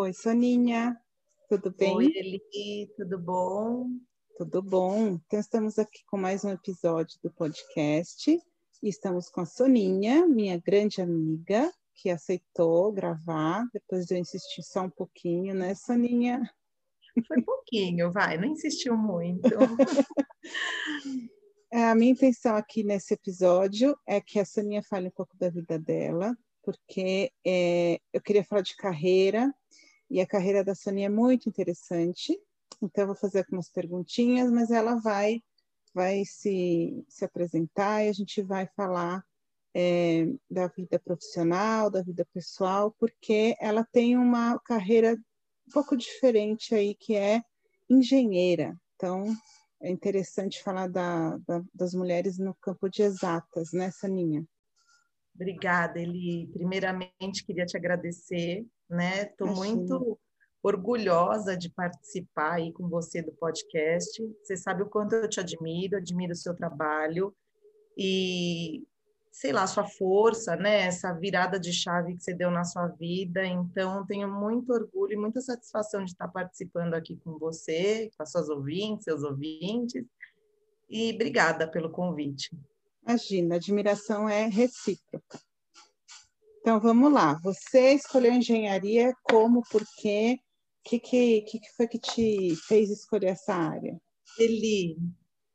Oi, Soninha, tudo bem? Oi, Eli, tudo bom? Tudo bom. Então, estamos aqui com mais um episódio do podcast. E estamos com a Soninha, minha grande amiga, que aceitou gravar, depois de eu insistir só um pouquinho, né, Soninha? Foi pouquinho, vai, não insistiu muito. a minha intenção aqui nesse episódio é que a Soninha fale um pouco da vida dela, porque é, eu queria falar de carreira, e a carreira da Soninha é muito interessante. Então, eu vou fazer algumas perguntinhas, mas ela vai, vai se, se apresentar e a gente vai falar é, da vida profissional, da vida pessoal, porque ela tem uma carreira um pouco diferente aí, que é engenheira. Então, é interessante falar da, da, das mulheres no campo de exatas, né, Saninha? Obrigada, Eli. Primeiramente, queria te agradecer, né? Estou muito orgulhosa de participar aí com você do podcast. Você sabe o quanto eu te admiro, admiro o seu trabalho e sei lá, sua força, né? Essa virada de chave que você deu na sua vida. Então, tenho muito orgulho e muita satisfação de estar participando aqui com você, com as suas ouvintes, seus ouvintes. E obrigada pelo convite. Imagina, admiração é recíproca. Então vamos lá. Você escolheu engenharia como, por quê? O que, que, que foi que te fez escolher essa área? Eli,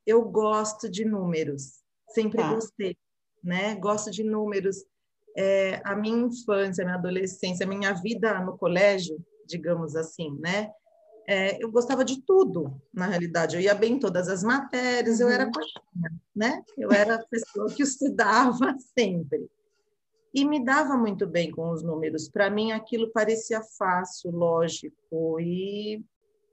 eu gosto de números, sempre tá. gostei, né? Gosto de números. É, a minha infância, a minha adolescência, a minha vida no colégio, digamos assim, né? É, eu gostava de tudo, na realidade. Eu ia bem em todas as matérias, uhum. eu era uhum. coxinha, né? Eu era a pessoa que estudava sempre. E me dava muito bem com os números. Para mim, aquilo parecia fácil, lógico, e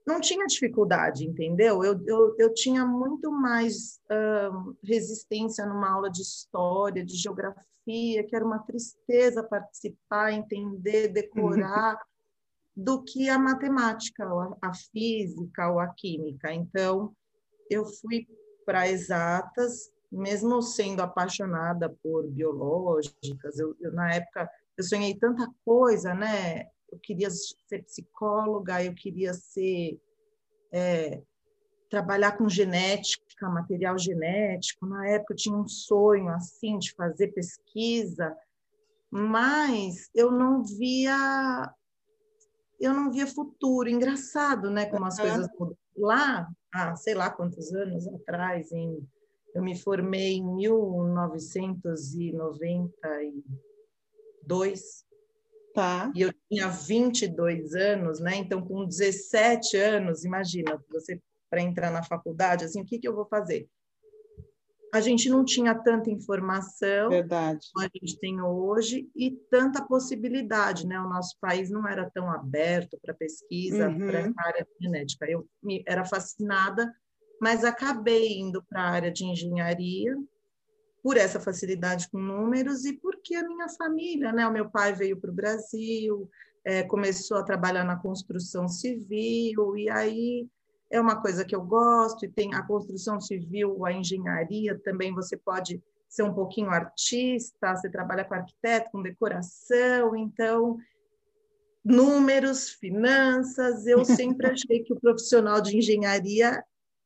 não tinha dificuldade, entendeu? Eu, eu, eu tinha muito mais uh, resistência numa aula de história, de geografia, que era uma tristeza participar, entender, decorar do que a matemática, a física ou a química. Então, eu fui para exatas, mesmo sendo apaixonada por biológicas. Eu, eu, na época, eu sonhei tanta coisa, né? Eu queria ser psicóloga, eu queria ser é, trabalhar com genética, material genético. Na época, eu tinha um sonho assim de fazer pesquisa, mas eu não via eu não via futuro. Engraçado, né? Como as coisas mudam. Lá, há sei lá quantos anos atrás, em, eu me formei em 1992. Tá. E eu tinha 22 anos, né? Então, com 17 anos, imagina, você para entrar na faculdade, assim, o que, que eu vou fazer? A gente não tinha tanta informação Verdade. como a gente tem hoje e tanta possibilidade, né? O nosso país não era tão aberto para pesquisa, uhum. para a área genética. Eu me, era fascinada, mas acabei indo para a área de engenharia por essa facilidade com números e porque a minha família, né? O meu pai veio para o Brasil, é, começou a trabalhar na construção civil e aí é uma coisa que eu gosto, e tem a construção civil, a engenharia, também você pode ser um pouquinho artista, você trabalha com arquiteto, com decoração, então números, finanças, eu sempre achei que o profissional de engenharia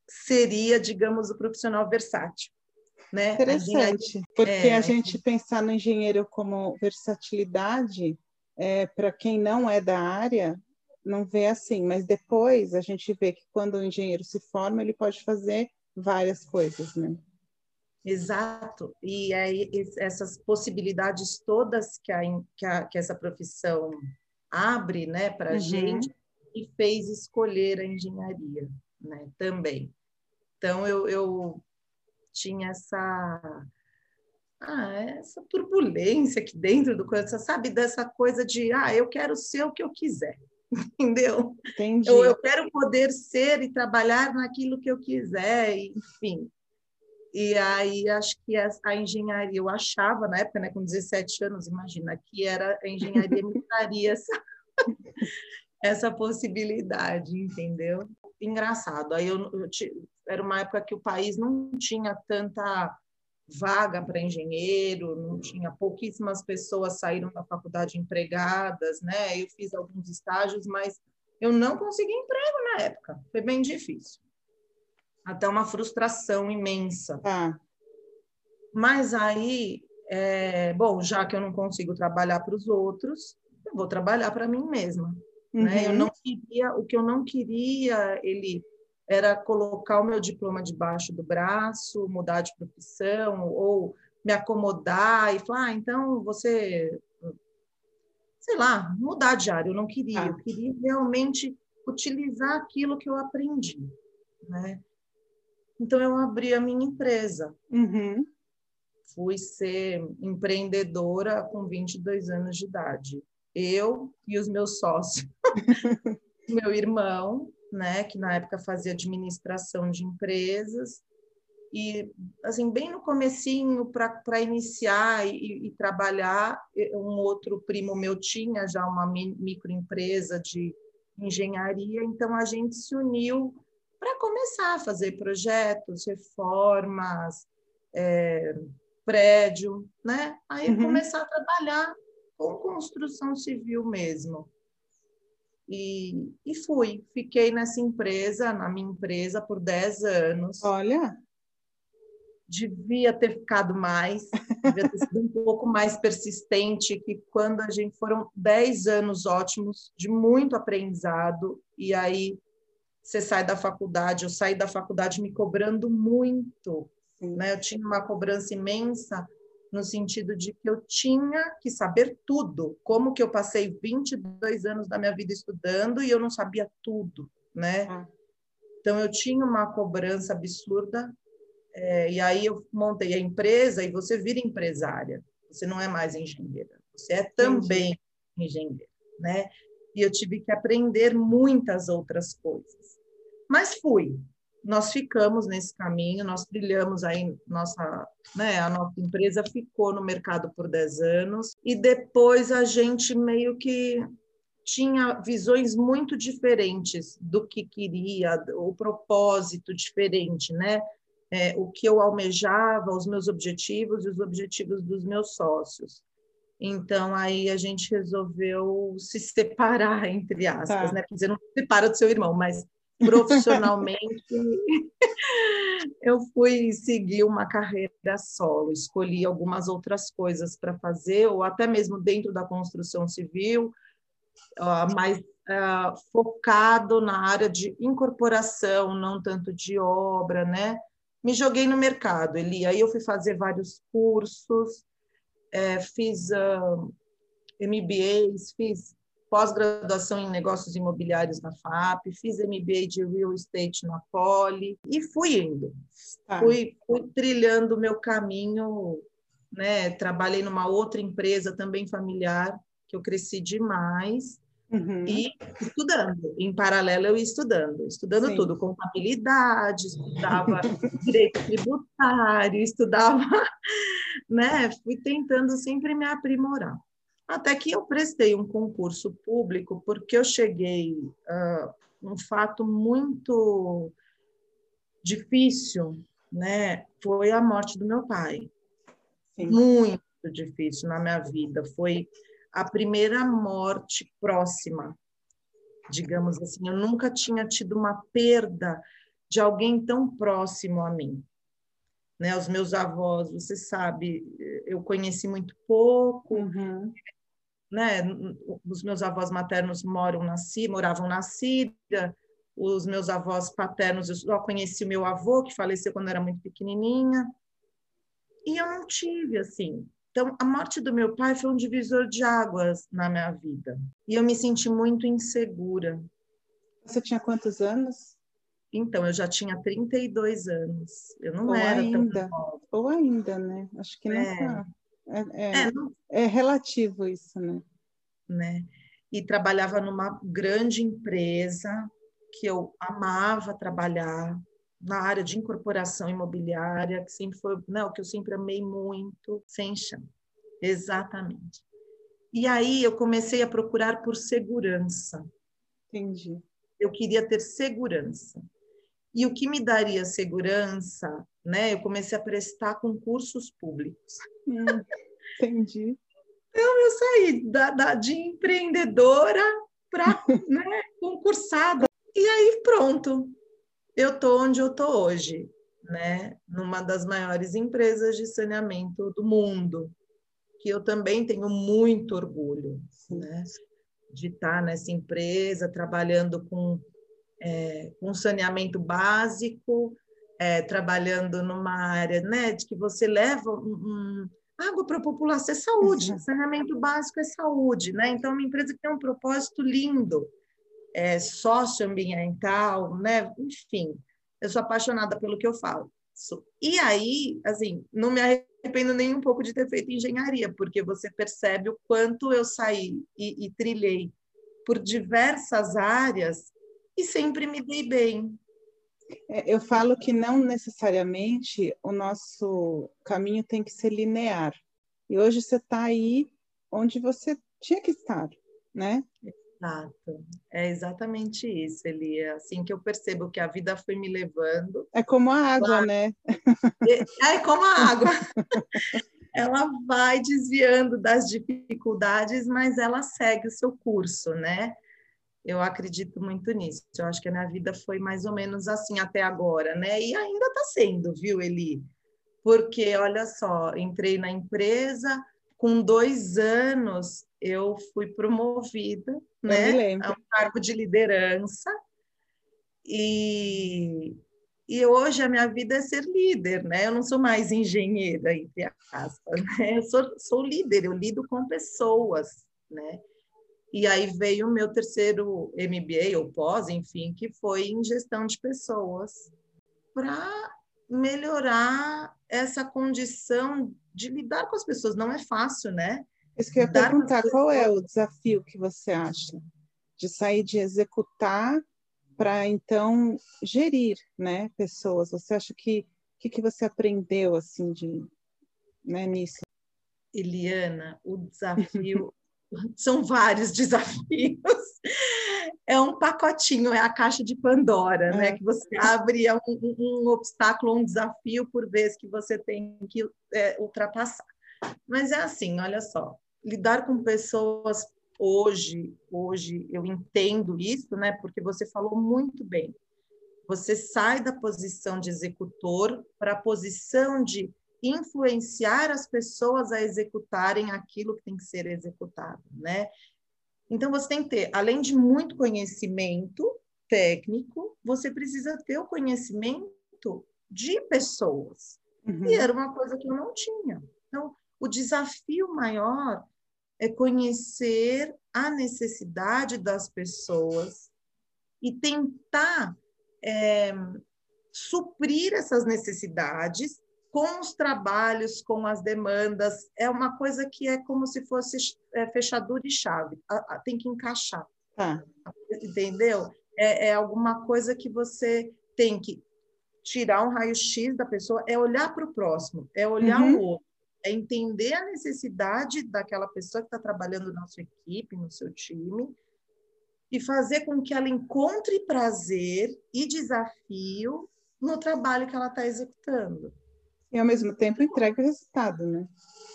seria, digamos, o profissional versátil. Né? Interessante, porque é... a gente pensar no engenheiro como versatilidade, é, para quem não é da área, não vê assim, mas depois a gente vê que quando o engenheiro se forma, ele pode fazer várias coisas, né? Exato, e aí essas possibilidades todas que, a, que, a, que essa profissão abre né, para a uhum. gente e fez escolher a engenharia né, também. Então, eu, eu tinha essa, ah, essa turbulência aqui dentro do coração, sabe? Dessa coisa de, ah, eu quero ser o que eu quiser entendeu? Entendi. Eu, eu quero poder ser e trabalhar naquilo que eu quiser, enfim. E aí acho que a, engenharia, eu achava na época, né, com 17 anos, imagina, que era a engenharia me daria essa, essa possibilidade, entendeu? Engraçado. Aí eu, eu era uma época que o país não tinha tanta vaga para engenheiro, não tinha pouquíssimas pessoas saíram da faculdade empregadas, né? Eu fiz alguns estágios, mas eu não consegui emprego na época. Foi bem difícil. Até uma frustração imensa. Ah. Mas aí, é, bom, já que eu não consigo trabalhar para os outros, eu vou trabalhar para mim mesma. Uhum. Né? Eu uhum. não queria, o que eu não queria, ele era colocar o meu diploma debaixo do braço, mudar de profissão ou me acomodar e falar, ah, então você, sei lá, mudar de área. Eu não queria, ah. eu queria realmente utilizar aquilo que eu aprendi, né? Então eu abri a minha empresa. Uhum. Fui ser empreendedora com 22 anos de idade. Eu e os meus sócios, meu irmão, né, que na época fazia administração de empresas, e assim bem no comecinho para iniciar e, e, trabalhar um outro primo meu tinha já uma microempresa de engenharia então a gente se uniu para começar a fazer projetos reformas é, prédio né? Aí uhum. começar a trabalhar com construção civil mesmo e, e fui, fiquei nessa empresa, na minha empresa, por 10 anos. Olha! Devia ter ficado mais, devia ter sido um pouco mais persistente, que quando a gente foram 10 anos ótimos, de muito aprendizado, e aí você sai da faculdade, eu saí da faculdade me cobrando muito, né? Eu tinha uma cobrança imensa no sentido de que eu tinha que saber tudo. Como que eu passei 22 anos da minha vida estudando e eu não sabia tudo, né? Ah. Então eu tinha uma cobrança absurda é, e aí eu montei a empresa e você vira empresária. Você não é mais engenheira, você é também engenheira, né? E eu tive que aprender muitas outras coisas. Mas fui, nós ficamos nesse caminho, nós trilhamos aí nossa, né, a nossa empresa ficou no mercado por 10 anos e depois a gente meio que tinha visões muito diferentes do que queria, o propósito diferente, né? É, o que eu almejava, os meus objetivos e os objetivos dos meus sócios. Então, aí a gente resolveu se separar, entre aspas, tá. né? Quer dizer, não se separa do seu irmão, mas profissionalmente, eu fui seguir uma carreira solo, escolhi algumas outras coisas para fazer, ou até mesmo dentro da construção civil, mais uh, focado na área de incorporação, não tanto de obra, né? Me joguei no mercado, Eli. Aí eu fui fazer vários cursos, é, fiz uh, ah, MBAs, fiz pós-graduação em negócios imobiliários na FAP, fiz MBA de real estate na Poli e fui indo. Ah. Fui, fui trilhando o meu caminho, né? Trabalhei numa outra empresa também familiar, que eu cresci demais. Uhum. E estudando, em paralelo eu ia estudando, estudando Sim. tudo, contabilidade, estudava direito tributário, estudava, né? Fui tentando sempre me aprimorar. Até que eu prestei um concurso público, porque eu cheguei uh, um fato muito difícil, né? Foi a morte do meu pai. Sim. Muito difícil na minha vida. Foi a primeira morte próxima, digamos assim. Eu nunca tinha tido uma perda de alguém tão próximo a mim. Né, os meus avós, você sabe, eu conheci muito pouco, uhum né? Os meus avós maternos moram na Síria, moravam na Síria, os meus avós paternos, eu só conheci o meu avô, que faleceu quando era muito pequenininha, e eu não tive, assim. Então, a morte do meu pai foi um divisor de águas na minha vida, e eu me senti muito insegura. Você tinha quantos anos? Então, eu já tinha 32 anos. Eu não Ou era ainda, tão Ou ainda, né? Acho que é. nessa é, é, é, relativo isso, né? né? E trabalhava numa grande empresa que eu amava trabalhar na área de incorporação imobiliária, que sempre foi, não, né, que eu sempre amei muito, sem chão. Exatamente. E aí eu comecei a procurar por segurança. Entendi. Eu queria ter segurança. E o que me daria segurança né? Eu comecei a prestar concursos públicos. Hum, entendi. Então, eu saí da, da de empreendedora para né, concursada. E aí, pronto, eu tô onde eu tô hoje, né? Numa das maiores empresas de saneamento do mundo, que eu também tenho muito orgulho, né? De estar nessa empresa, trabalhando com, é, com saneamento básico, é, trabalhando numa área, né? De que você leva um, um água para a população é saúde, saneamento básico é saúde, né? Então, é uma empresa que tem um propósito lindo, é, socioambiental, né? Enfim, eu sou apaixonada pelo que eu falo. E aí, assim, não me arrependo nem um pouco de ter feito engenharia, porque você percebe o quanto eu saí e, e trilhei por diversas áreas e sempre me dei bem. É, eu falo que não necessariamente o nosso caminho tem que ser linear. E hoje você está aí onde você tinha que estar, né? Exato. É exatamente isso, Eli. É assim que eu percebo que a vida foi me levando. É como a água, né? É, é como a água. ela vai desviando das dificuldades, mas ela segue o seu curso, né? Eu acredito muito nisso. Eu acho que a minha vida foi mais ou menos assim até agora, né? E ainda está sendo, viu, Eli? Porque, olha só, entrei na empresa, com dois anos eu fui promovida, né? A um cargo de liderança. E, e hoje a minha vida é ser líder, né? Eu não sou mais engenheira, entre aspas, né? Eu sou, sou líder, eu lido com pessoas, né? E aí veio o meu terceiro MBA, ou pós, enfim, que foi em gestão de pessoas, para melhorar essa condição de lidar com as pessoas. Não é fácil, né? Isso que eu ia perguntar, qual é o desafio que você acha de sair de executar para então gerir, né, pessoas? Você acha que que, que você aprendeu assim de né, nisso? Eliana, o desafio são vários desafios. É um pacotinho, é a caixa de Pandora, né? é. Que você abre um, um, obstáculo, um desafio por vez que você tem que é, ultrapassar. Mas é assim, olha só, lidar com pessoas hoje, hoje eu entendo isso, né? Porque você falou muito bem. Você sai da posição de executor para a posição de influenciar as pessoas a executarem aquilo que tem que ser executado, né? Então você tem que ter, além de muito conhecimento técnico, você precisa ter o conhecimento de pessoas. Uhum. E era uma coisa que eu não tinha. Então, o desafio maior é conhecer a necessidade das pessoas e tentar é, suprir essas necessidades com os trabalhos, com as demandas. É uma coisa que é como se fosse é, fechadura e chave. Tem que encaixar. Ah. Entendeu? É, é alguma coisa que você tem que tirar um raio-x da pessoa, é olhar para o próximo, é olhar uhum. o outro, é entender a necessidade daquela pessoa que está trabalhando na sua equipe, no seu time, e fazer com que ela encontre prazer e desafio no trabalho que ela está executando e ao mesmo tempo entrega o resultado, né?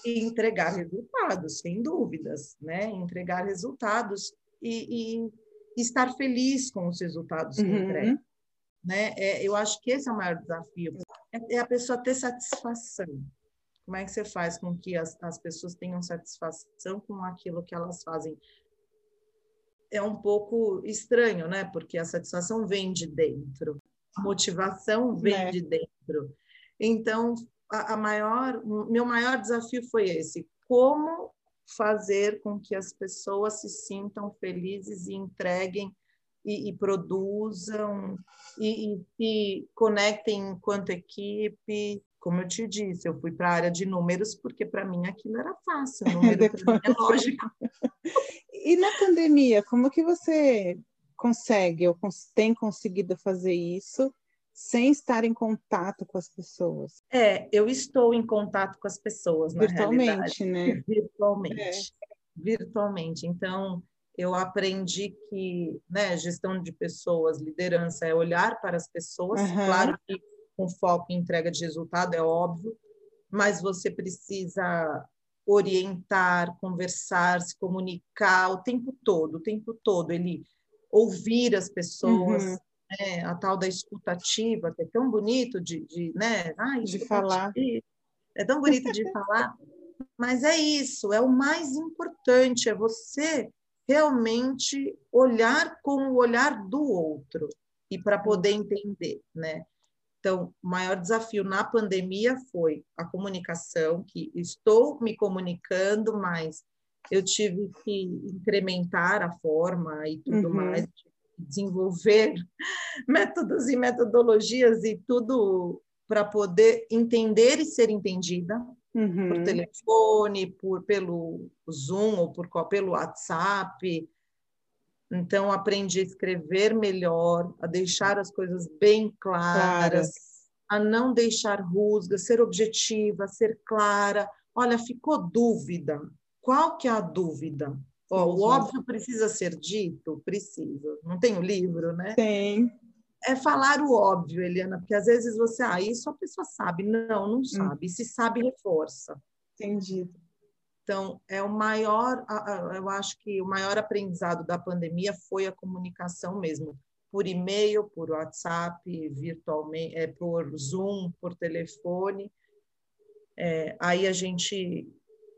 E entregar resultados, sem dúvidas, né? Entregar resultados e, e estar feliz com os resultados que uhum. entrega. Né? É, eu acho que esse é o maior desafio, é, é, a pessoa ter satisfação. Como é que você faz com que as, as pessoas tenham satisfação com aquilo que elas fazem? É um pouco estranho, né? Porque a satisfação vem de dentro, a motivação vem é. de dentro. Então, a, a maior, meu maior desafio foi esse: como fazer com que as pessoas se sintam felizes e entreguem e, e produzam e, e se conectem enquanto equipe. Como eu te disse, eu fui para a área de números porque para mim aquilo era fácil, número é lógico. e na pandemia, como que você consegue ou tem conseguido fazer isso sem estar em contato com as pessoas. É, eu estou em contato com as pessoas, na Virtualmente, né? Virtualmente. É. Virtualmente. Então, eu aprendi que né, gestão de pessoas, liderança, é olhar para as pessoas, uhum. claro que com foco em entrega de resultado, é óbvio, mas você precisa orientar, conversar, se comunicar o tempo todo, o tempo todo, ele ouvir as pessoas, uhum. Né? a tal da escutativa, que é tão bonito de, de né? Ai, de falar. É tão bonito de falar, mas é isso, é o mais importante, é você realmente olhar com o olhar do outro e para poder entender, né? Então, o maior desafio na pandemia foi a comunicação, que estou me comunicando, mas eu tive que incrementar a forma e tudo uhum. mais, desenvolver métodos e metodologias e tudo para poder entender e ser entendida uhum. por telefone, por pelo Zoom ou por pelo WhatsApp. Então aprendi a escrever melhor, a deixar as coisas bem claras, a não deixar rusgas, ser objetiva, ser clara. Olha, ficou dúvida. Qual que é a dúvida? Ó, o óbvio precisa ser dito? Precisa. Não tem o livro, né? Tem. É falar o óbvio, Eliana, porque às vezes você, ah, isso a pessoa sabe. Não, não hum. sabe. Hum. Se sabe, reforça. Entendi. Então, é o maior, eu acho que o maior aprendizado da pandemia foi a comunicação mesmo, por e-mail, por WhatsApp, virtualmente, é, por Zoom, por telefone. É, aí a gente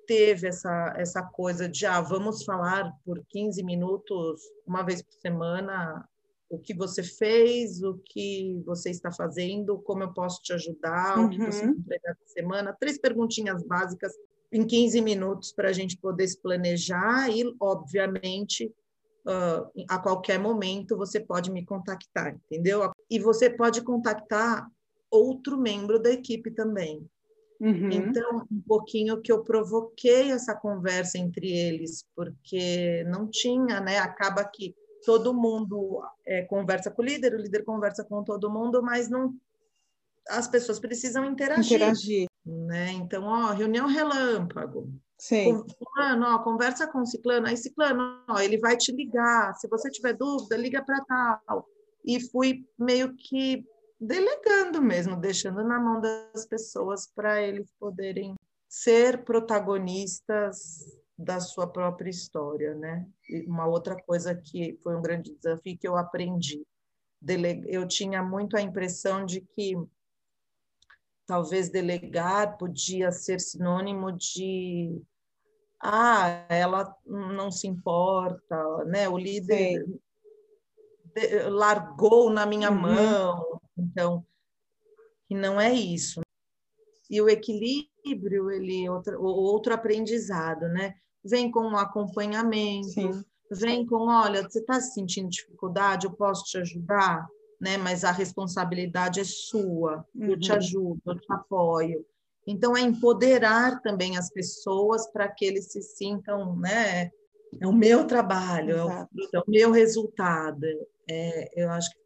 teve essa, essa coisa de, ah, vamos falar por 15 minutos, uma vez por semana, o que você fez, o que você está fazendo, como eu posso te ajudar, uhum. o que você uhum. entregar essa semana. Três perguntinhas básicas em 15 minutos para a gente poder se planejar e, obviamente, uh, a qualquer momento você pode me contactar, entendeu? E você pode contactar outro membro da equipe também. Uhum. Então, um pouquinho que eu provoquei essa conversa entre eles, porque não tinha, né? Acaba que todo mundo é, conversa com o líder, o líder conversa com todo mundo, mas não as pessoas precisam interagir. Interagir. Né? Então, ó, reunião relâmpago. Sim. Fulano, ó, conversa com o ciclano, aí ciclano, ó, ele vai te ligar, se você tiver dúvida, liga para tal. E fui meio que delegando mesmo, deixando na mão das pessoas para eles poderem ser protagonistas da sua própria história, né? E uma outra coisa que foi um grande desafio que eu aprendi, eu tinha muito a impressão de que talvez delegar podia ser sinônimo de ah, ela não se importa, né? O líder largou na minha uhum. mão, então, que não é isso. E o equilíbrio, ele outro, outro aprendizado, né? Vem com um acompanhamento, Sim. vem com, olha, você está sentindo dificuldade, eu posso te ajudar, né? Mas a responsabilidade é sua, uhum. eu te uhum. ajudo, eu te apoio. Então, é empoderar também as pessoas para que eles se sintam, né? É o meu trabalho, é o, é o, meu resultado. É, eu acho que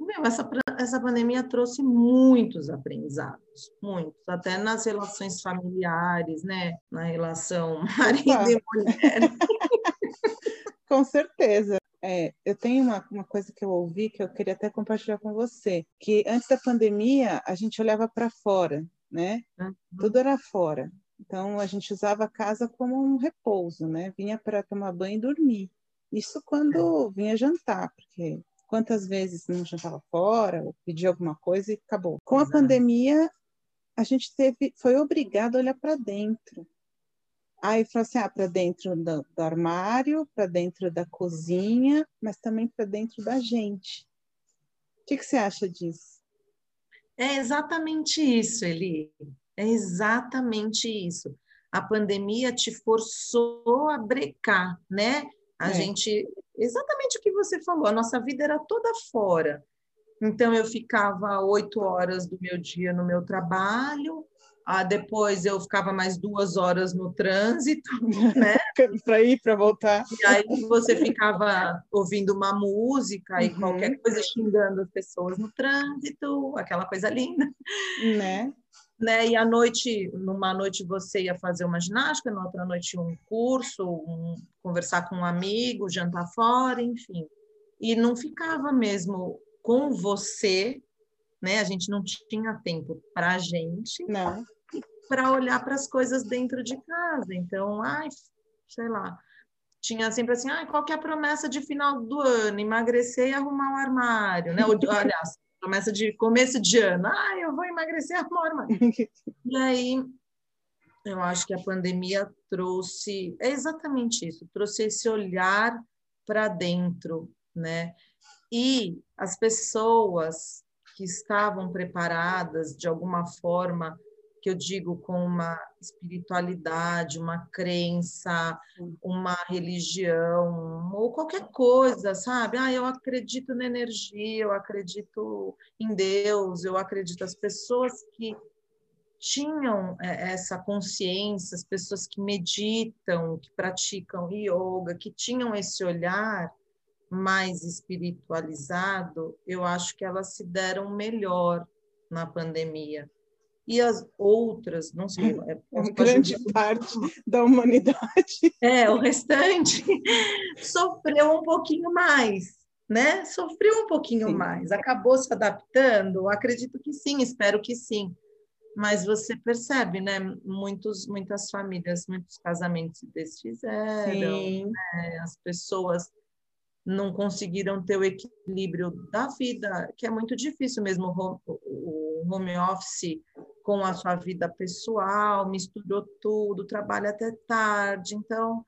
meu, essa, essa pandemia trouxe muitos aprendizados, muitos, até nas relações familiares, né? Na relação marido Opa. e mulher. com certeza. É, eu tenho uma, uma coisa que eu ouvi que eu queria até compartilhar com você, que antes da pandemia a gente olhava para fora, né? Uhum. Tudo era fora. Então a gente usava a casa como um repouso, né? Vinha para tomar banho e dormir. Isso quando vinha jantar, porque quantas vezes não jantava fora, ou pedia alguma coisa e acabou. Com a Exato. pandemia, a gente teve, foi obrigado a olhar para dentro. Aí falou assim, ah, para dentro do, do armário, para dentro da cozinha, mas também para dentro da gente. O que, que você acha disso? É exatamente isso, Eli. É exatamente isso. A pandemia te forçou a brecar, né? A é. gente exatamente o que você falou, a nossa vida era toda fora. Então, eu ficava oito horas do meu dia no meu trabalho, ah, depois eu ficava mais duas horas no trânsito, né? para ir, para voltar. E aí você ficava ouvindo uma música e uhum. qualquer coisa xingando as pessoas no trânsito, aquela coisa linda. Né? Né? E à noite, numa noite você ia fazer uma ginástica, na outra noite um curso, um, conversar com um amigo, jantar fora, enfim. E não ficava mesmo com você né? A gente não tinha tempo para a gente, não, para olhar para as coisas dentro de casa. Então, ai, sei lá, tinha sempre assim, ah, qual que é a promessa de final do ano? Emagrecer e arrumar o um armário, né? aliás, promessa de começo de ano, ah, eu vou emagrecer o armário. e aí, eu acho que a pandemia trouxe, é exatamente isso, trouxe esse olhar para dentro, né? E as pessoas que estavam preparadas de alguma forma que eu digo com uma espiritualidade, uma crença, uma religião, ou qualquer coisa, sabe? Ah, eu acredito na energia, eu acredito em Deus, eu acredito as pessoas que tinham é, essa consciência, as pessoas que meditam, que praticam yoga, que tinham esse olhar mais espiritualizado, eu acho que elas se deram melhor na pandemia e as outras, não sei. É, é grande parte da humanidade. É, o restante sofreu um pouquinho mais, né? Sofreu um pouquinho sim. mais, acabou se adaptando? Acredito que sim, espero que sim. Mas você percebe, né? Muitos, muitas famílias, muitos casamentos se desfizeram, né? as pessoas não conseguiram ter o equilíbrio da vida, que é muito difícil mesmo o home office com a sua vida pessoal, misturou tudo, trabalha até tarde. Então,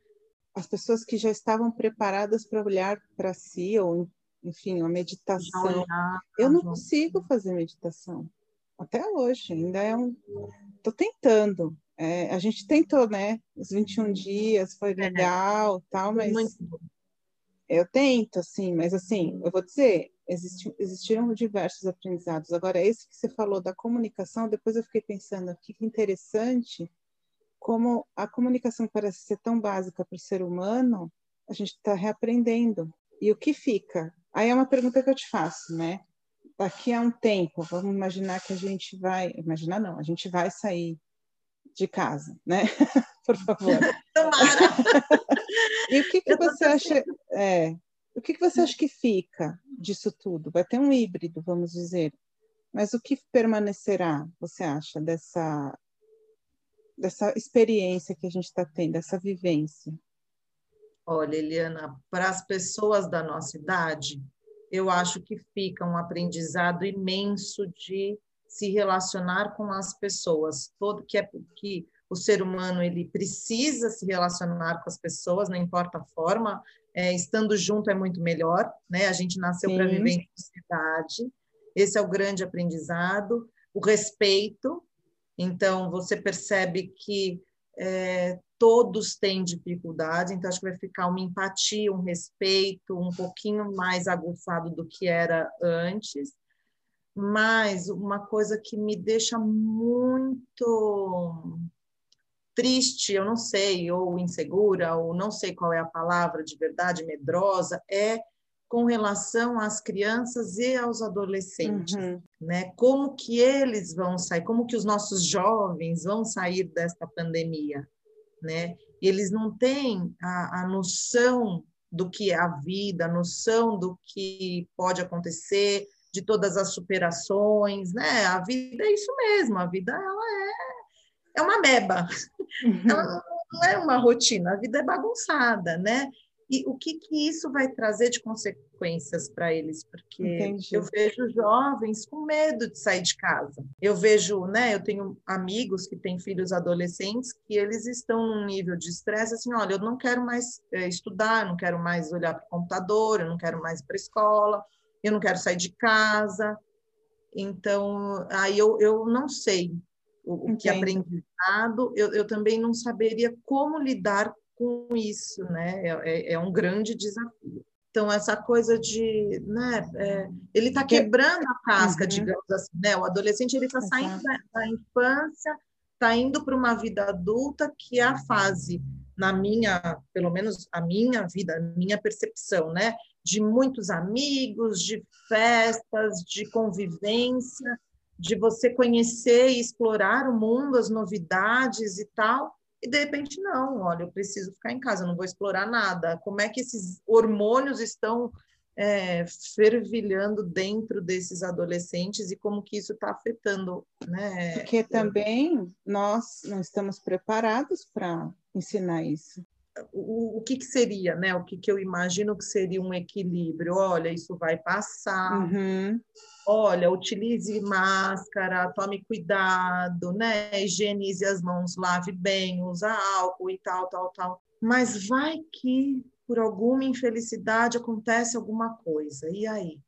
as pessoas que já estavam preparadas para olhar para si, ou enfim, uma meditação. eu não consigo fazer meditação. Até hoje, ainda é um. Estou tentando. É, a gente tentou, né? Os 21 dias, foi é. legal, é. tal, mas. Eu tento, assim, mas assim, eu vou dizer, existe, existiram diversos aprendizados. Agora, esse que você falou da comunicação, depois eu fiquei pensando, que interessante como a comunicação parece ser tão básica para o ser humano, a gente está reaprendendo. E o que fica? Aí é uma pergunta que eu te faço, né? Daqui a um tempo, vamos imaginar que a gente vai, imaginar não, a gente vai sair de casa, né? Por favor. Tomara. e o que, que você acha? É, o que, que você acha que fica disso tudo? Vai ter um híbrido, vamos dizer. Mas o que permanecerá, você acha, dessa, dessa experiência que a gente está tendo, dessa vivência? Olha, Eliana, para as pessoas da nossa idade, eu acho que fica um aprendizado imenso de se relacionar com as pessoas, todo que é que o ser humano ele precisa se relacionar com as pessoas, não importa a forma, é, estando junto é muito melhor, né? A gente nasceu para viver em sociedade, esse é o grande aprendizado, o respeito. Então, você percebe que é, todos têm dificuldade, então acho que vai ficar uma empatia, um respeito um pouquinho mais aguçado do que era antes. Mas uma coisa que me deixa muito triste, eu não sei, ou insegura, ou não sei qual é a palavra de verdade, medrosa, é com relação às crianças e aos adolescentes, uhum. né? Como que eles vão sair, como que os nossos jovens vão sair desta pandemia, né? Eles não têm a, a noção do que é a vida, a noção do que pode acontecer, de todas as superações, né? A vida é isso mesmo, a vida ela é é uma meba. Uhum. Ela não é uma rotina, a vida é bagunçada, né? E o que, que isso vai trazer de consequências para eles? Porque Entendi. eu vejo jovens com medo de sair de casa. Eu vejo, né? Eu tenho amigos que têm filhos adolescentes que eles estão num nível de estresse assim: olha, eu não quero mais é, estudar, não quero mais olhar para o computador, eu não quero mais ir para a escola, eu não quero sair de casa. Então, aí eu, eu não sei o, o que aprendizado, eu, eu também não saberia como lidar com isso, né? É, é, é um grande desafio. Então, essa coisa de, né, é, ele está quebrando a casca, uhum. digamos assim, né? O adolescente, ele está saindo da, da infância, está indo para uma vida adulta, que é a fase, na minha, pelo menos a minha vida, a minha percepção, né? De muitos amigos, de festas, de convivência, de você conhecer e explorar o mundo, as novidades e tal, e de repente não, olha, eu preciso ficar em casa, eu não vou explorar nada. Como é que esses hormônios estão é, fervilhando dentro desses adolescentes e como que isso está afetando, né? Porque também nós não estamos preparados para ensinar isso. O, o que, que, seria, né? O que, que eu imagino que seria um equilíbrio? Olha, isso vai passar. Uhum. Olha, utilize máscara, tome cuidado, né? Higienize as mãos, lave bem, usa álcool e tal, tal, tal. Mas vai que por alguma infelicidade acontece alguma coisa. E aí?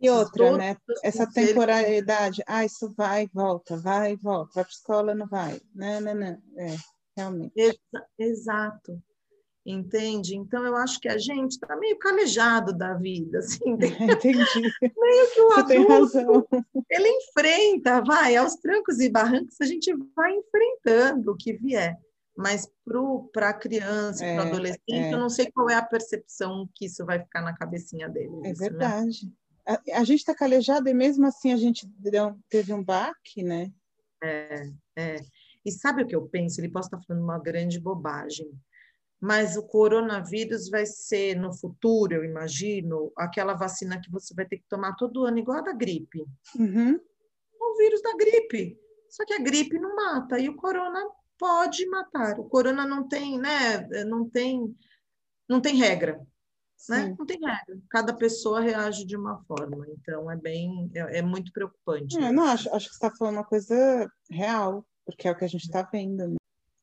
E outra, né? Essa temporalidade, ah, isso vai e volta, vai e volta, vai para a escola, não vai. Não, não, não. É, realmente. Exa exato. Entende? Então, eu acho que a gente está meio calejado da vida, assim. Entendi. meio que o Você adulto, tem razão. ele enfrenta, vai, aos trancos e barrancos, a gente vai enfrentando o que vier. Mas para a criança, é, para o adolescente, é. eu não sei qual é a percepção que isso vai ficar na cabecinha dele. É né? verdade. Né? A, a, gente está calejado e mesmo assim a gente deu, teve um baque, né? É, é. E sabe o que eu penso? Ele pode estar falando uma grande bobagem, mas o coronavírus vai ser no futuro, eu imagino, aquela vacina que você vai ter que tomar todo ano, igual a da gripe. Uhum. O vírus da gripe. Só que a gripe não mata e o corona pode matar. O corona não tem, né? Não tem, não tem regra, né? Não tem regra. Cada pessoa reage de uma forma. Então é bem, é, é muito preocupante. É, não acho, acho que você está falando uma coisa real, porque é o que a gente está vendo. Né?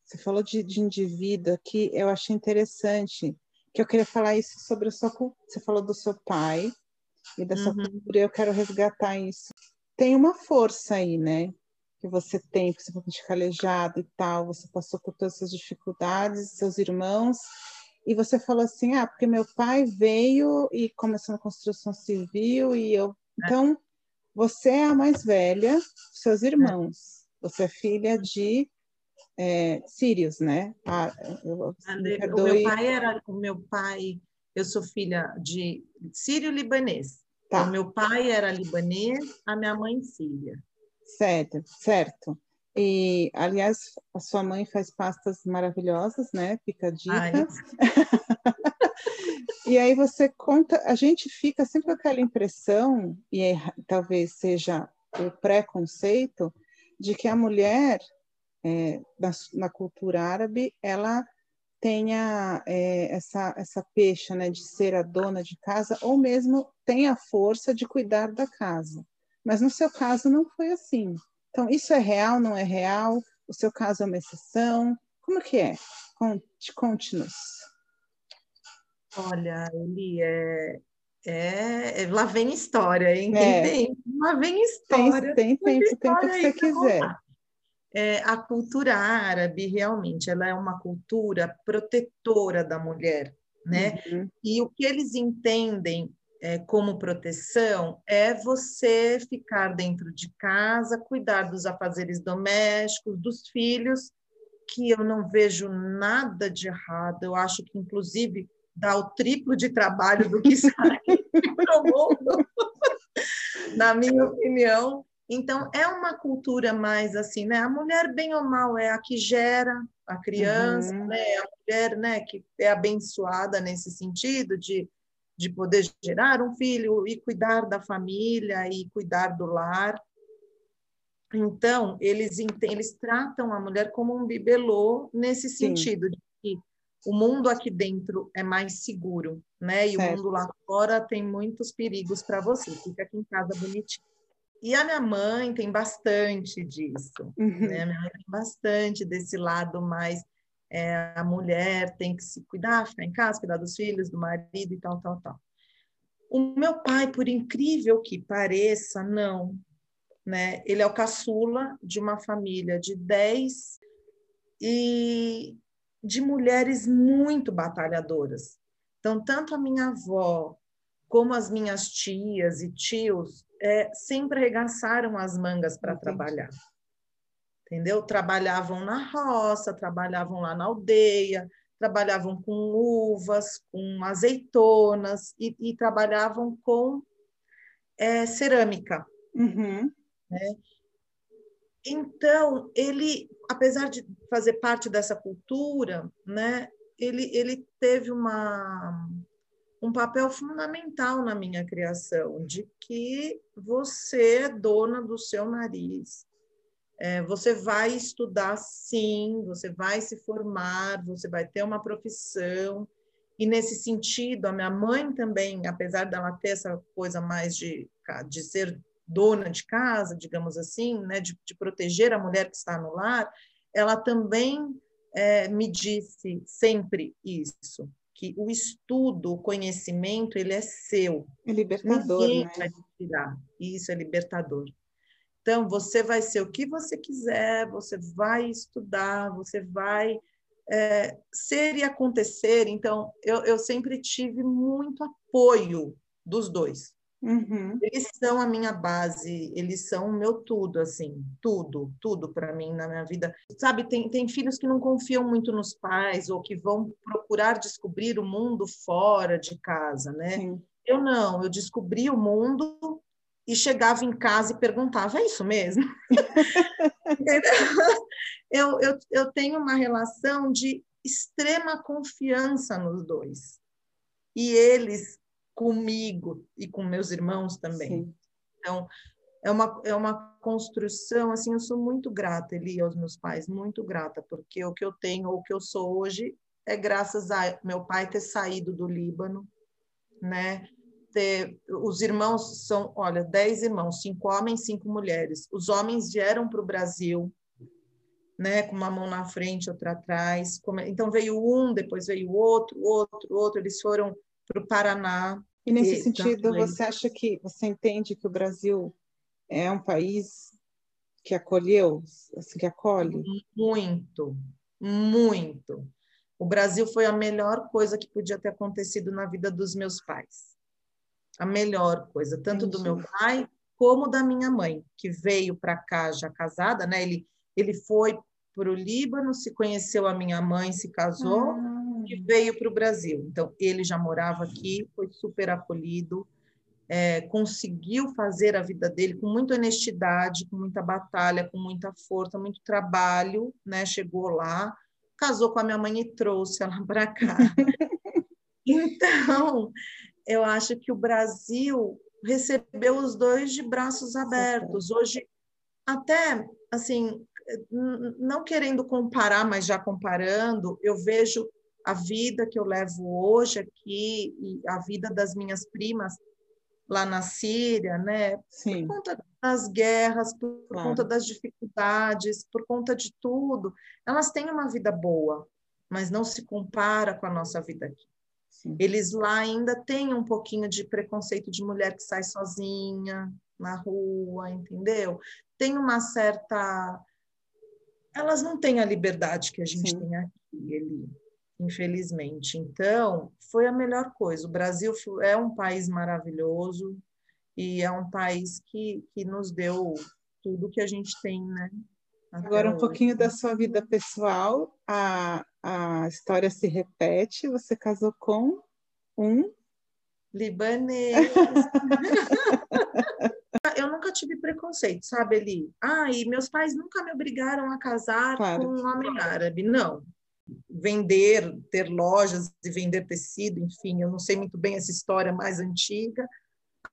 Você falou de, de indivíduo aqui, eu achei interessante que eu queria falar isso sobre a sua Você falou do seu pai e da sua uhum. cultura, eu quero resgatar isso. Tem uma força aí, né? que você tem, porque você foi calejado e tal, você passou por todas essas dificuldades, seus irmãos, e você falou assim, ah, porque meu pai veio e começou na construção civil e eu... É. Então, você é a mais velha, seus irmãos. Você é filha de é, sírios, né? Ah, eu, o meu pai era... O meu pai... Eu sou filha de sírio-libanês. Tá. O meu pai era libanês, a minha mãe síria. Certo, certo. E, aliás, a sua mãe faz pastas maravilhosas, né? Fica a dica. e aí você conta, a gente fica sempre com aquela impressão, e é, talvez seja o preconceito, de que a mulher, é, na, na, cultura árabe, ela tenha é, essa, essa pecha né, de ser a dona de casa, ou mesmo tenha a força de cuidar da casa. Mas no seu caso não foi assim. Então, isso é real, não é real? O seu caso é uma exceção? Como que é? Conte, conte-nos. Olha, Eli, é, é, é, lá vem história, hein? É. Tem, lá vem história. Tem, tem tempo, tempo que você quiser. É, a cultura árabe, realmente, ela é uma cultura protetora da mulher, né? Uhum. E o que eles entendem é, como proteção é você ficar dentro de casa, cuidar dos afazeres domésticos, dos filhos, que eu não vejo nada de errado. Eu acho que, inclusive, dá o triplo de trabalho do que sai para o mundo, na minha opinião. Então, é uma cultura mais assim, né? A mulher, bem ou mal, é a que gera a criança, uhum. né? A mulher né, que é abençoada nesse sentido de de poder gerar um filho e cuidar da família e cuidar do lar. Então, eles, eles tratam a mulher como um bibelô nesse Sim. sentido, de que o mundo aqui dentro é mais seguro, né? E certo. o mundo lá fora tem muitos perigos para você. Fica aqui em casa bonitinho. E a minha mãe tem bastante disso, uhum. né? A minha mãe tem bastante desse lado mais é, a mulher tem que se cuidar, ficar em casa, cuidar dos filhos, do marido e tal, tal, tal. O meu pai, por incrível que pareça, não. Né? Ele é o caçula de uma família de dez e de mulheres muito batalhadoras. Então, tanto a minha avó como as minhas tias e tios é, sempre arregaçaram as mangas para trabalhar entendeu? Trabalhavam na roça, trabalhavam lá na aldeia, trabalhavam com uvas, com azeitonas e, e trabalhavam com é, cerâmica. Uhum. Né? Então, ele, apesar de fazer parte dessa cultura, né, ele, ele teve uma, um papel fundamental na minha criação, de que você é dona do seu nariz. É, você vai estudar sim, você vai se formar, você vai ter uma profissão. E nesse sentido, a minha mãe também, apesar dela ter essa coisa mais de, de ser dona de casa, digamos assim, né, de, de proteger a mulher que está no lar, ela também é, me disse sempre isso que o estudo, o conhecimento, ele é seu. É libertador, Ninguém né? vai tirar. Isso é libertador. Então, você vai ser o que você quiser, você vai estudar, você vai é, ser e acontecer. Então, eu, eu sempre tive muito apoio dos dois. Uhum. Eles são a minha base, eles são o meu tudo, assim, tudo, tudo para mim na minha vida. Sabe, tem, tem filhos que não confiam muito nos pais ou que vão procurar descobrir o mundo fora de casa, né? Sim. Eu não, eu descobri o mundo e chegava em casa e perguntava: é isso mesmo? eu, eu, eu tenho uma relação de extrema confiança nos dois. E eles comigo e com meus irmãos também. Sim. Então, é uma, é uma construção, assim, eu sou muito grata, Eli, aos meus pais, muito grata, porque o que eu tenho, o que eu sou hoje, é graças a meu pai ter saído do Líbano, né? Ter, os irmãos são, olha, dez irmãos, cinco homens, cinco mulheres. Os homens vieram para o Brasil, né, com uma mão na frente, outra atrás. Então veio um, depois veio outro, outro, outro. Eles foram para o Paraná, e nesse e, sentido, você acha que você entende que o Brasil é um país que acolheu, assim, que acolhe? Muito, muito. O Brasil foi a melhor coisa que podia ter acontecido na vida dos meus pais. A melhor coisa, tanto Entendi. do meu pai como da minha mãe, que veio para cá já casada, né? Ele, ele foi para o Líbano, se conheceu a minha mãe, se casou. Ah e veio para o Brasil. Então, ele já morava aqui, foi super acolhido, é, conseguiu fazer a vida dele com muita honestidade, com muita batalha, com muita força, muito trabalho, né? Chegou lá, casou com a minha mãe e trouxe ela para cá. então, eu acho que o Brasil recebeu os dois de braços abertos. Hoje, até assim, não querendo comparar, mas já comparando, eu vejo a vida que eu levo hoje aqui e a vida das minhas primas lá na Síria, né? Sim. Por conta das guerras, por, claro. conta das dificuldades, por conta de tudo, elas têm uma vida boa, mas não se compara com a nossa vida aqui. Sim. Eles lá ainda têm um pouquinho de preconceito de mulher que sai sozinha na rua, entendeu? Tem uma certa elas não têm a liberdade que a gente Sim. tem aqui, ele infelizmente. Então, foi a melhor coisa. O Brasil é um país maravilhoso e é um país que, que nos deu tudo que a gente tem, né? Agora, um hoje. pouquinho da sua vida pessoal. A, a história se repete. Você casou com um libanês. eu nunca tive preconceito, sabe, Eli? Ah, e meus pais nunca me obrigaram a casar claro. com um homem árabe. Não, vender, ter lojas e vender tecido, enfim, eu não sei muito bem essa história mais antiga,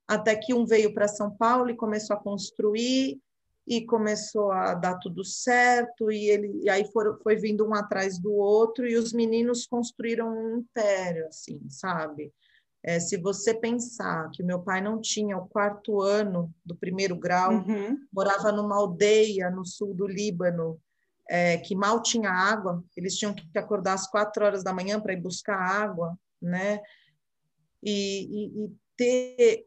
até que um veio para São Paulo e começou a construir e começou a dar tudo certo e ele e aí for, foi vindo um atrás do outro e os meninos construíram um império, assim, sabe? É, se você pensar que meu pai não tinha o quarto ano do primeiro grau, uhum. morava numa aldeia no sul do Líbano, é, que mal tinha água, eles tinham que acordar às quatro horas da manhã para ir buscar água, né? E, e, e, ter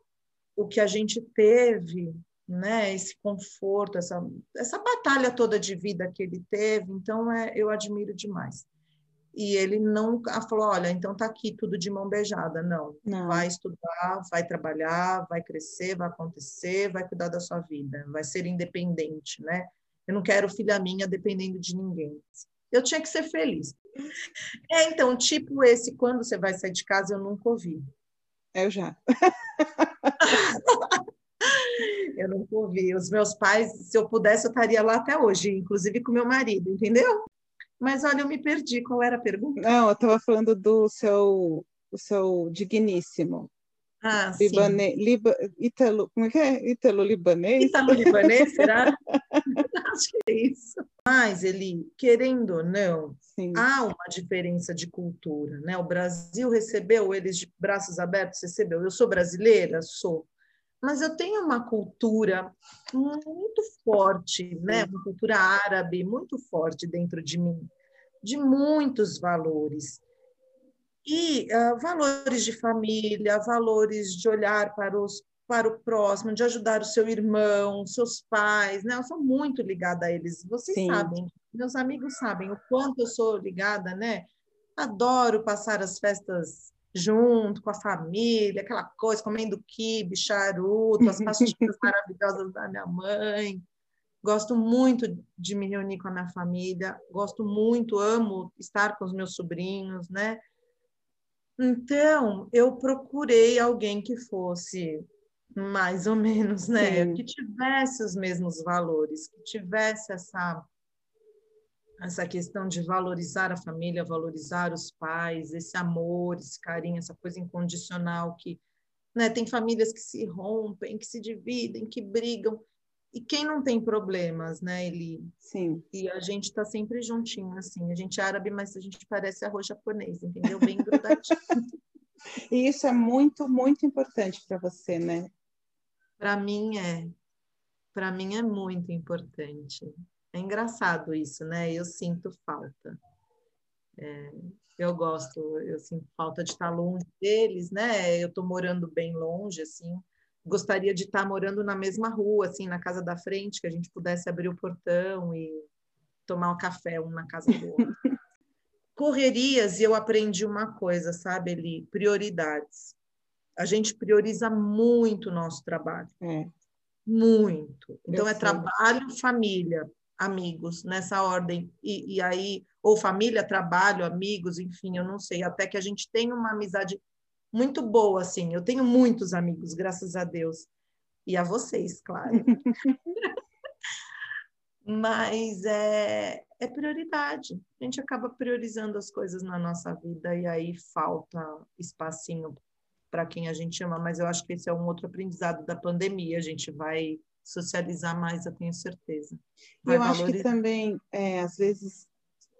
o que a gente teve, né? Esse conforto, essa, essa batalha toda de vida que ele teve, então é, eu admiro demais. E ele não falou, olha, então tá aqui tudo de mão beijada, não. não. Vai estudar, vai trabalhar, vai crescer, vai acontecer, vai cuidar da sua vida, vai ser independente, né? Eu não quero filha minha dependendo de ninguém. Eu tinha que ser feliz. É, então, tipo esse, quando você vai sair de casa, eu nunca ouvi. Eu já. eu nunca ouvi. Os meus pais, se eu pudesse, eu estaria lá até hoje, inclusive com meu marido, entendeu? Mas olha, eu me perdi. Qual era a pergunta? Não, eu estava falando do seu o seu digníssimo. Ah, Liba, Italo, como é que é? Italo-libanês? Italo-libanês, será? Acho que é isso. Mas, Eli, querendo ou não, Sim. há uma diferença de cultura, né? O Brasil recebeu eles de braços abertos, recebeu. Eu sou brasileira? Sou. Mas eu tenho uma cultura muito forte, né? Uma cultura árabe muito forte dentro de mim, de muitos valores. E uh, valores de família, valores de olhar para, os, para o próximo, de ajudar o seu irmão, seus pais, né? Eu sou muito ligada a eles. Vocês Sim. sabem, meus amigos sabem o quanto eu sou ligada, né? Adoro passar as festas junto com a família, aquela coisa, comendo quibe, charuto, as pastinhas maravilhosas da minha mãe. Gosto muito de me reunir com a minha família, gosto muito, amo estar com os meus sobrinhos, né? Então, eu procurei alguém que fosse mais ou menos, né? Sim. Que tivesse os mesmos valores, que tivesse essa essa questão de valorizar a família, valorizar os pais, esse amor, esse carinho, essa coisa incondicional que, né, tem famílias que se rompem, que se dividem, que brigam, e quem não tem problemas, né, Eli? Sim. E a gente está sempre juntinho, assim. A gente é árabe, mas a gente parece arroz japonês, entendeu? Bem grudadinho. e isso é muito, muito importante para você, né? Para mim é. Para mim é muito importante. É engraçado isso, né? Eu sinto falta. É, eu gosto, eu sinto falta de estar longe deles, né? Eu estou morando bem longe, assim gostaria de estar morando na mesma rua, assim, na casa da frente, que a gente pudesse abrir o portão e tomar um café um na casa do outro. Correrias, e eu aprendi uma coisa, sabe, Eli? Prioridades. A gente prioriza muito o nosso trabalho. É. Muito. Então, eu é sei. trabalho, família, amigos, nessa ordem. E, e aí, ou família, trabalho, amigos, enfim, eu não sei. Até que a gente tenha uma amizade muito boa, assim. Eu tenho muitos amigos, graças a Deus. E a vocês, claro. Mas é, é prioridade. A gente acaba priorizando as coisas na nossa vida e aí falta espacinho para quem a gente ama. Mas eu acho que esse é um outro aprendizado da pandemia. A gente vai socializar mais, eu tenho certeza. Vai eu valorizar. acho que também, é, às vezes,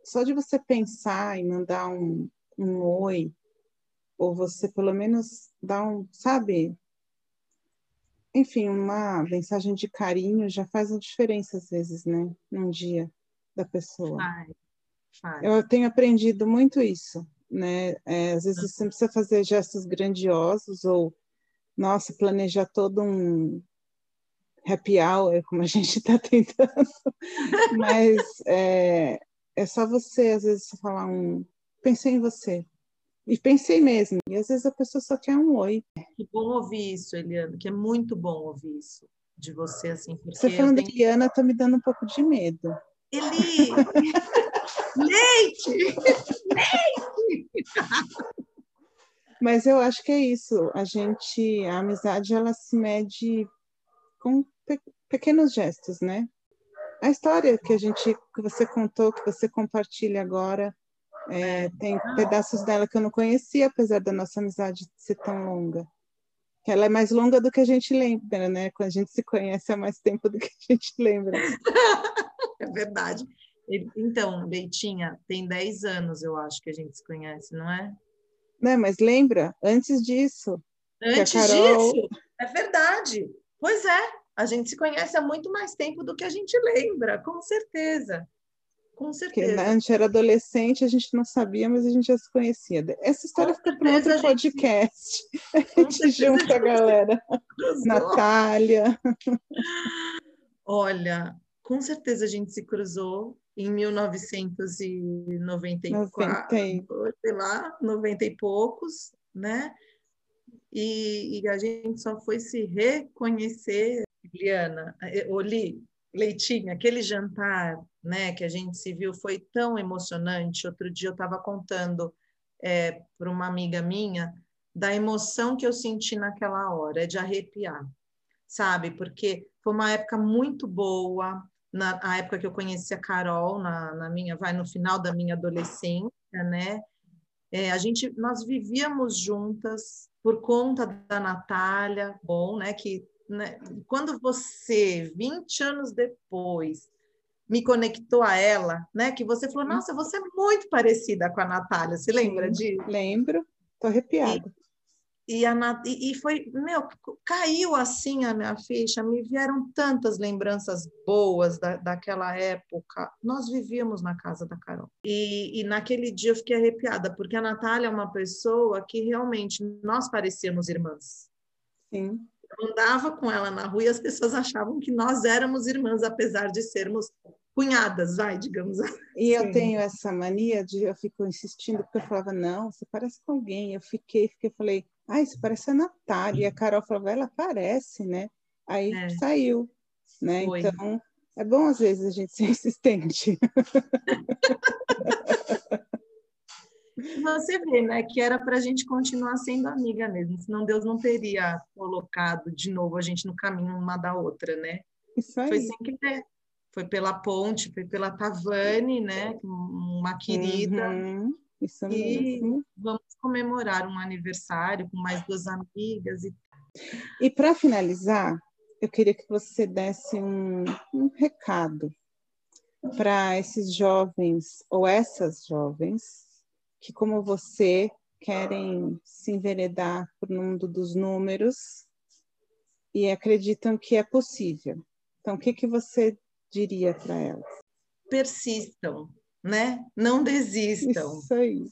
só de você pensar e mandar um, um oi, ou você pelo menos dá um, sabe? Enfim, uma mensagem de carinho já faz a diferença às vezes, né? Num dia da pessoa. Faz, faz. Eu tenho aprendido muito isso, né? É, às vezes você não precisa fazer gestos grandiosos ou, nossa, planejar todo um happy hour, como a gente está tentando, mas é, é só você, às vezes, falar um, pensei em você, e pensei mesmo. E às vezes a pessoa só quer um oi. Que bom ouvir isso, Eliana, que é muito bom ouvir isso de você, assim. Você falando tenho... Eliana, tá me dando um pouco de medo. Eli! Leite! Leite! Mas eu acho que é isso. A gente, a amizade, ela se mede com pe pequenos gestos, né? A história que a gente, que você contou, que você compartilha agora, é, tem pedaços dela que eu não conhecia, apesar da nossa amizade ser tão longa. Ela é mais longa do que a gente lembra, né? Quando a gente se conhece há mais tempo do que a gente lembra. é verdade. Então, Beitinha, tem 10 anos, eu acho, que a gente se conhece, não é? Não, mas lembra, antes disso. Antes Carol... disso, é verdade. Pois é, a gente se conhece há muito mais tempo do que a gente lembra, com certeza. Com certeza. Porque a gente era adolescente, a gente não sabia, mas a gente já se conhecia. Essa história fica para outro gente... podcast. A gente junta a galera. Cruzou. Natália. Olha, com certeza a gente se cruzou em 1994, 90. sei lá, 90 e poucos, né? E, e, a gente só foi se reconhecer, Liana, Oli, Leitinho, aquele jantar né, que a gente se viu foi tão emocionante. Outro dia eu estava contando é, para uma amiga minha da emoção que eu senti naquela hora, é de arrepiar, sabe? Porque foi uma época muito boa, na época que eu conheci a Carol, na, na minha, vai no final da minha adolescência, né? É, a gente, nós vivíamos juntas por conta da Natália, bom, né? Que né, quando você, 20 anos depois, me conectou a ela, né? Que você falou, nossa, você é muito parecida com a Natália. Você lembra disso? Lembro, tô arrepiada. E, a, e, foi, meu, caiu assim a minha ficha, me vieram tantas lembranças boas da, daquela época. Nós vivíamos na casa da Carol. E, e naquele dia eu fiquei arrepiada, porque a Natália é uma pessoa que realmente nós parecíamos irmãs. Sim. Eu andava com ela na rua e as pessoas achavam que nós éramos irmãs, apesar de sermos cunhadas, vai, digamos assim. E eu tenho essa mania de, eu fico insistindo, porque eu falava, não, você parece com alguém. Eu fiquei, fiquei, falei, ah, isso parece a Natália. E a Carol falou, ela parece, né? Aí é. saiu, né? Foi. Então, é bom às vezes a gente ser insistente. Você vê, né, que era para a gente continuar sendo amiga mesmo, senão Deus não teria colocado de novo a gente no caminho uma da outra, né? Isso aí. Foi sem querer. Foi pela ponte, foi pela Tavane, né? Uma querida. Uhum. Isso e mesmo. vamos comemorar um aniversário com mais duas amigas. E, e para finalizar, eu queria que você desse um, um recado para esses jovens ou essas jovens que, como você, querem se enveredar para o mundo dos números e acreditam que é possível. Então, o que, que você diria para elas? Persistam, né? Não desistam. Isso aí.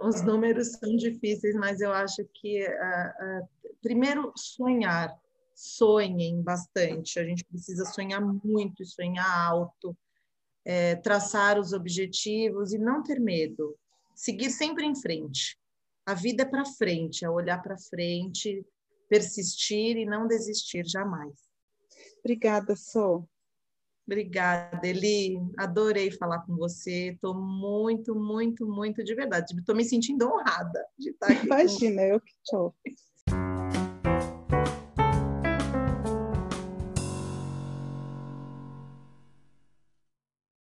Os números são difíceis, mas eu acho que uh, uh, primeiro sonhar, sonhem bastante. A gente precisa sonhar muito, sonhar alto, é, traçar os objetivos e não ter medo. Seguir sempre em frente. A vida é para frente, é olhar para frente, persistir e não desistir jamais. Obrigada, Sol. Obrigada, Eli. Adorei falar com você. Estou muito, muito, muito de verdade. Estou me sentindo honrada de estar aqui. Imagina, eu que estou.